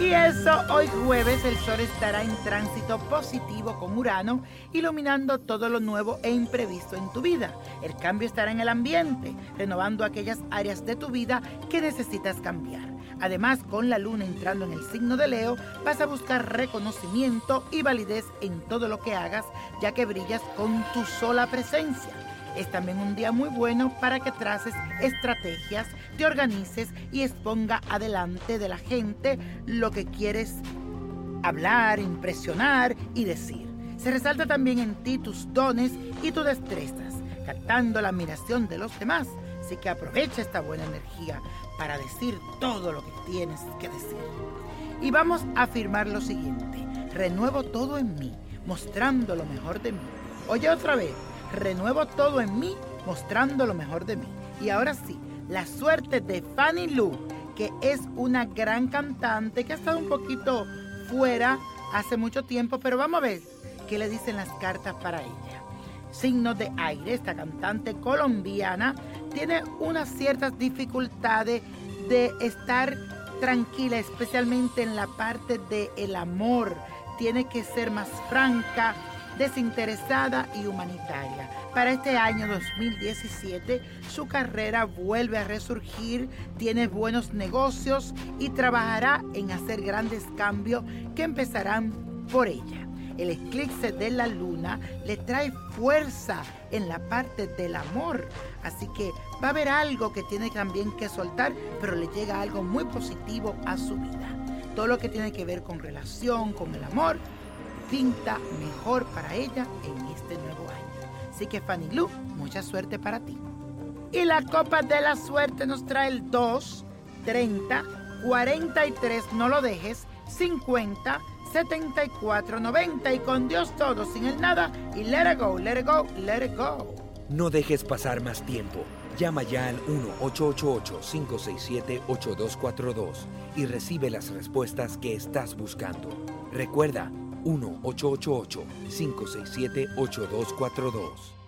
eso, hoy jueves el sol estará en tránsito positivo con Urano, iluminando todo lo nuevo e imprevisto en tu vida. El cambio estará en el ambiente, renovando aquellas áreas de tu vida que necesitas cambiar. Además, con la luna entrando en el signo de Leo, vas a buscar reconocimiento y validez en todo lo que hagas, ya que brillas con tu sola presencia. Es también un día muy bueno para que traces estrategias, te organices y exponga adelante de la gente lo que quieres hablar, impresionar y decir. Se resalta también en ti tus dones y tus destrezas, captando la admiración de los demás. Así que aprovecha esta buena energía para decir todo lo que tienes que decir. Y vamos a afirmar lo siguiente. Renuevo todo en mí, mostrando lo mejor de mí. Oye otra vez renuevo todo en mí, mostrando lo mejor de mí. Y ahora sí, la suerte de Fanny Lu, que es una gran cantante que ha estado un poquito fuera hace mucho tiempo, pero vamos a ver qué le dicen las cartas para ella. Signos de aire, esta cantante colombiana tiene unas ciertas dificultades de estar tranquila, especialmente en la parte del el amor. Tiene que ser más franca, desinteresada y humanitaria. Para este año 2017, su carrera vuelve a resurgir, tiene buenos negocios y trabajará en hacer grandes cambios que empezarán por ella. El eclipse de la luna le trae fuerza en la parte del amor, así que va a haber algo que tiene también que soltar, pero le llega algo muy positivo a su vida. Todo lo que tiene que ver con relación, con el amor, pinta mejor para ella en este nuevo año. Así que Fanny Lu, mucha suerte para ti. Y la copa de la suerte nos trae el 2, 30, 43, no lo dejes, 50, 74, 90 y con Dios todo, sin el nada y let it go, let it go, let it go. No dejes pasar más tiempo. Llama ya al 1-888-567-8242 y recibe las respuestas que estás buscando. Recuerda, 1-888-567-8242.